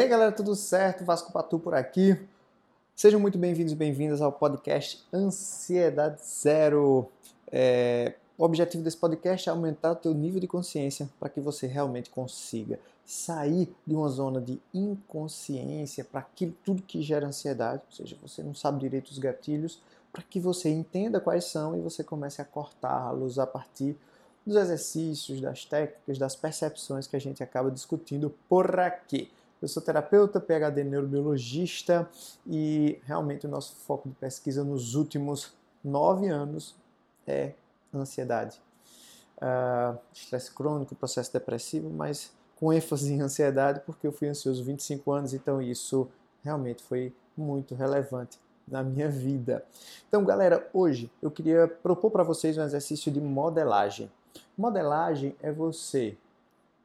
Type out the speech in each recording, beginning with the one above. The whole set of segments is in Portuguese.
E aí galera, tudo certo? Vasco Patu por aqui. Sejam muito bem-vindos e bem-vindas ao podcast Ansiedade Zero. É, o objetivo desse podcast é aumentar o teu nível de consciência para que você realmente consiga sair de uma zona de inconsciência para tudo que gera ansiedade, ou seja, você não sabe direito os gatilhos, para que você entenda quais são e você comece a cortá-los a partir dos exercícios, das técnicas, das percepções que a gente acaba discutindo por aqui. Eu sou terapeuta, PhD neurobiologista e realmente o nosso foco de pesquisa nos últimos nove anos é ansiedade. Uh, estresse crônico, processo depressivo, mas com ênfase em ansiedade, porque eu fui ansioso 25 anos, então isso realmente foi muito relevante na minha vida. Então, galera, hoje eu queria propor para vocês um exercício de modelagem. Modelagem é você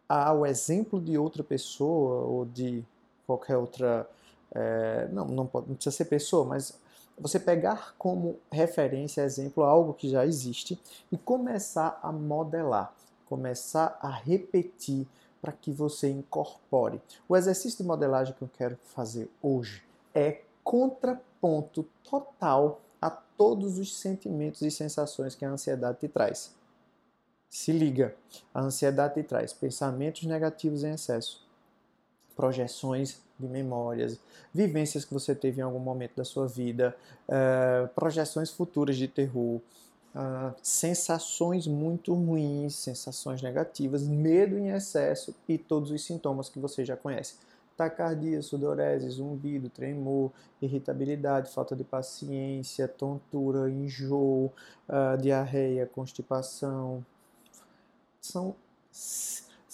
ao exemplo de outra pessoa ou de qualquer outra. É, não, não, pode, não precisa ser pessoa, mas você pegar como referência, exemplo, algo que já existe e começar a modelar, começar a repetir para que você incorpore. O exercício de modelagem que eu quero fazer hoje é contraponto total a todos os sentimentos e sensações que a ansiedade te traz. Se liga, a ansiedade te traz pensamentos negativos em excesso, projeções de memórias, vivências que você teve em algum momento da sua vida, uh, projeções futuras de terror, uh, sensações muito ruins, sensações negativas, medo em excesso e todos os sintomas que você já conhece. Tacardia, sudorese, zumbido, tremor, irritabilidade, falta de paciência, tontura, enjoo, uh, diarreia, constipação, são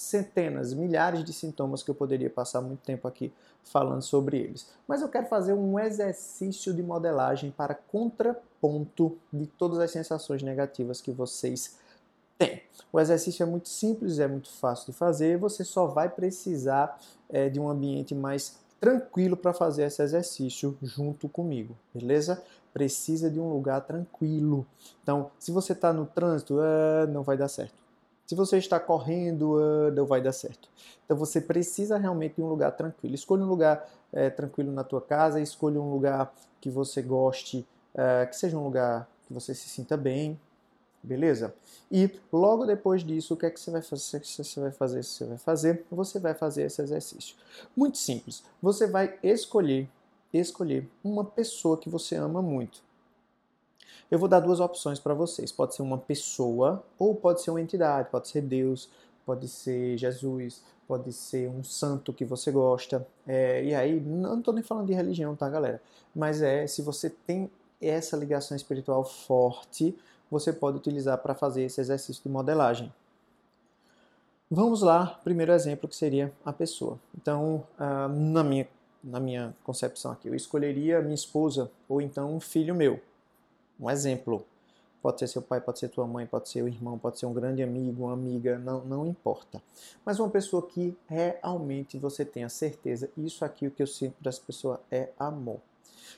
centenas, milhares de sintomas que eu poderia passar muito tempo aqui falando sobre eles. Mas eu quero fazer um exercício de modelagem para contraponto de todas as sensações negativas que vocês têm. O exercício é muito simples, é muito fácil de fazer, você só vai precisar é, de um ambiente mais tranquilo para fazer esse exercício junto comigo, beleza? Precisa de um lugar tranquilo. Então, se você está no trânsito, é, não vai dar certo se você está correndo, não vai dar certo. Então você precisa realmente de um lugar tranquilo. Escolha um lugar é, tranquilo na tua casa, escolha um lugar que você goste, uh, que seja um lugar que você se sinta bem, beleza? E logo depois disso, o que é que você vai fazer? O que você vai fazer? Você vai fazer, você vai fazer esse exercício. Muito simples. Você vai escolher, escolher uma pessoa que você ama muito. Eu vou dar duas opções para vocês. Pode ser uma pessoa ou pode ser uma entidade, pode ser Deus, pode ser Jesus, pode ser um santo que você gosta. É, e aí, não estou nem falando de religião, tá, galera? Mas é, se você tem essa ligação espiritual forte, você pode utilizar para fazer esse exercício de modelagem. Vamos lá, primeiro exemplo que seria a pessoa. Então, ah, na, minha, na minha concepção aqui, eu escolheria minha esposa ou então um filho meu. Um exemplo. Pode ser seu pai, pode ser tua mãe, pode ser o irmão, pode ser um grande amigo, uma amiga, não, não importa. Mas uma pessoa que realmente você tenha certeza, isso aqui o que eu sinto dessa pessoa é amor.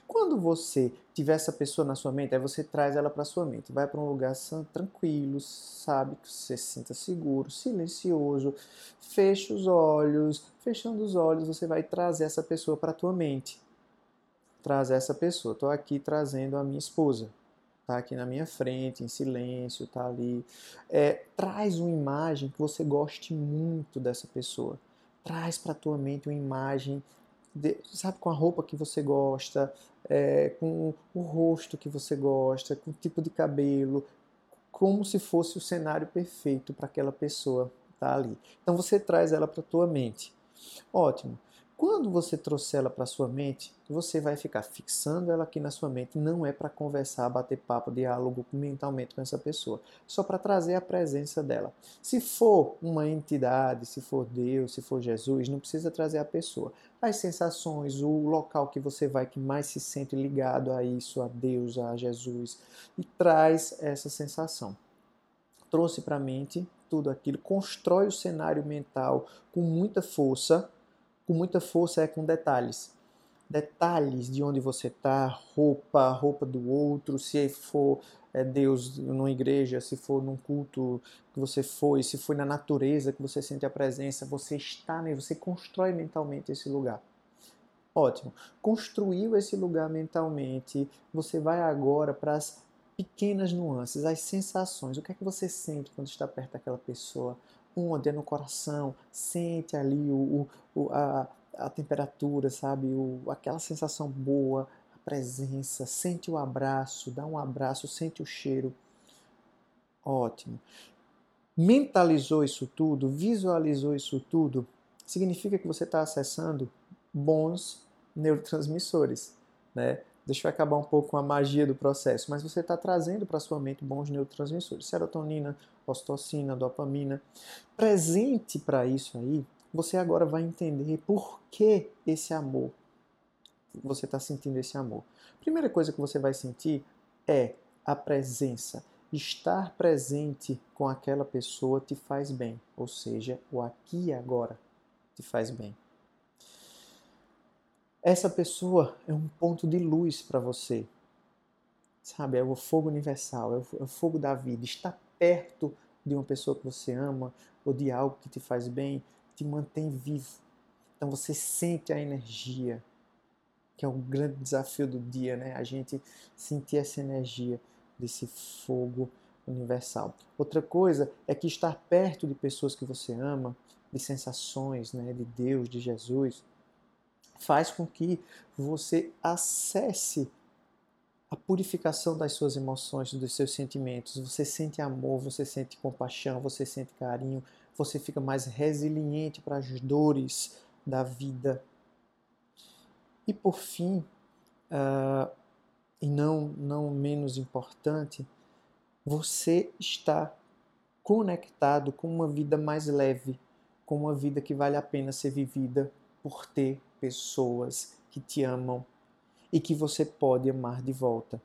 Quando você tiver essa pessoa na sua mente, aí você traz ela para sua mente. Vai para um lugar tranquilo, sabe, que você se sinta seguro, silencioso. Fecha os olhos. Fechando os olhos, você vai trazer essa pessoa para tua mente. Traz essa pessoa. Estou aqui trazendo a minha esposa tá aqui na minha frente, em silêncio, tá ali. É, traz uma imagem que você goste muito dessa pessoa. Traz para tua mente uma imagem, de, sabe, com a roupa que você gosta, é, com o rosto que você gosta, com o tipo de cabelo, como se fosse o cenário perfeito para aquela pessoa tá ali. Então você traz ela para tua mente. Ótimo. Quando você trouxer ela para sua mente, você vai ficar fixando ela aqui na sua mente. Não é para conversar, bater papo, diálogo mentalmente com essa pessoa, só para trazer a presença dela. Se for uma entidade, se for Deus, se for Jesus, não precisa trazer a pessoa. As sensações, o local que você vai que mais se sente ligado a isso, a Deus, a Jesus, e traz essa sensação. Trouxe para a mente tudo aquilo, constrói o cenário mental com muita força com muita força é com detalhes. Detalhes de onde você está, roupa, roupa do outro, se for é, Deus numa igreja, se for num culto que você foi, se foi na natureza que você sente a presença, você está, né, você constrói mentalmente esse lugar. Ótimo. Construiu esse lugar mentalmente, você vai agora para as pequenas nuances, as sensações. O que é que você sente quando está perto daquela pessoa? Onde? É no coração? Sente ali o, o a, a temperatura, sabe? O, aquela sensação boa, a presença. Sente o abraço, dá um abraço, sente o cheiro. Ótimo. Mentalizou isso tudo, visualizou isso tudo, significa que você está acessando bons neurotransmissores, né? Deixa eu acabar um pouco com a magia do processo, mas você está trazendo para sua mente bons neurotransmissores, serotonina, ocitocina, dopamina. Presente para isso aí, você agora vai entender por que esse amor. Você está sentindo esse amor. Primeira coisa que você vai sentir é a presença. Estar presente com aquela pessoa te faz bem, ou seja, o aqui e agora te faz bem. Essa pessoa é um ponto de luz para você. Sabe, é o fogo universal, é, é o fogo da vida. Estar perto de uma pessoa que você ama ou de algo que te faz bem te mantém vivo. Então você sente a energia, que é um grande desafio do dia, né? A gente sentir essa energia desse fogo universal. Outra coisa é que estar perto de pessoas que você ama, de sensações, né, de Deus, de Jesus, faz com que você acesse a purificação das suas emoções, dos seus sentimentos. Você sente amor, você sente compaixão, você sente carinho, você fica mais resiliente para as dores da vida. E por fim, uh, e não, não menos importante, você está conectado com uma vida mais leve, com uma vida que vale a pena ser vivida por ter pessoas que te amam e que você pode amar de volta.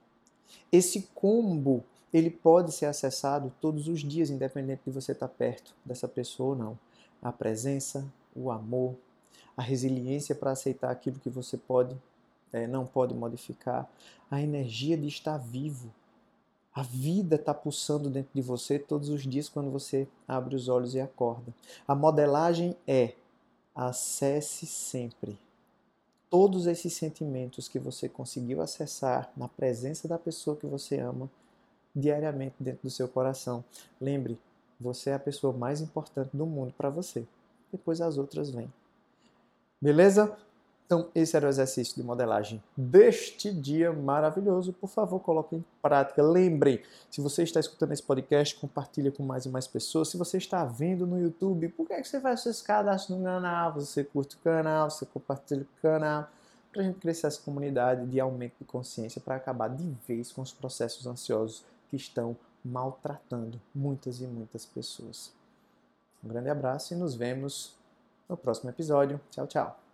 Esse combo, ele pode ser acessado todos os dias, independente de você estar perto dessa pessoa ou não. A presença, o amor, a resiliência para aceitar aquilo que você pode, é, não pode modificar, a energia de estar vivo. A vida está pulsando dentro de você todos os dias quando você abre os olhos e acorda. A modelagem é acesse sempre todos esses sentimentos que você conseguiu acessar na presença da pessoa que você ama diariamente dentro do seu coração. Lembre, você é a pessoa mais importante do mundo para você. Depois as outras vêm. Beleza? Então, esse era o exercício de modelagem deste dia maravilhoso. Por favor, coloque em prática. Lembre, se você está escutando esse podcast, compartilhe com mais e mais pessoas. Se você está vendo no YouTube, por que, é que você faz seus cadastros no canal? Você curte o canal, você compartilha o canal, para a gente crescer essa comunidade de aumento de consciência, para acabar de vez com os processos ansiosos que estão maltratando muitas e muitas pessoas. Um grande abraço e nos vemos no próximo episódio. Tchau, tchau.